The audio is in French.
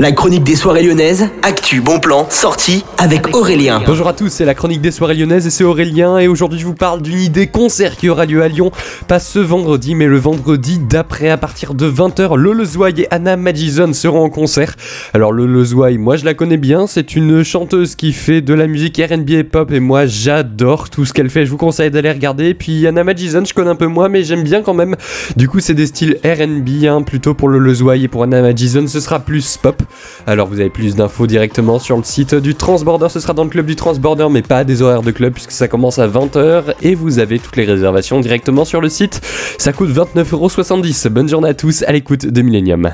La chronique des soirées lyonnaises, actu, bon plan, sortie avec Aurélien. Bonjour à tous, c'est la chronique des soirées lyonnaises et c'est Aurélien et aujourd'hui je vous parle d'une idée concert qui aura lieu à Lyon, pas ce vendredi mais le vendredi d'après à partir de 20h. Lolo Zouaï et Anna Madison seront en concert. Alors Zouaï, moi je la connais bien, c'est une chanteuse qui fait de la musique R&B et pop et moi j'adore tout ce qu'elle fait, je vous conseille d'aller regarder. Puis Anna Madison, je connais un peu moins mais j'aime bien quand même. Du coup c'est des styles R&B hein, plutôt pour Zouaï et pour Anna Madison, ce sera plus pop. Alors vous avez plus d'infos directement sur le site du Transborder, ce sera dans le club du Transborder mais pas des horaires de club puisque ça commence à 20h et vous avez toutes les réservations directement sur le site. Ça coûte 29,70€. Bonne journée à tous à l'écoute de Millennium.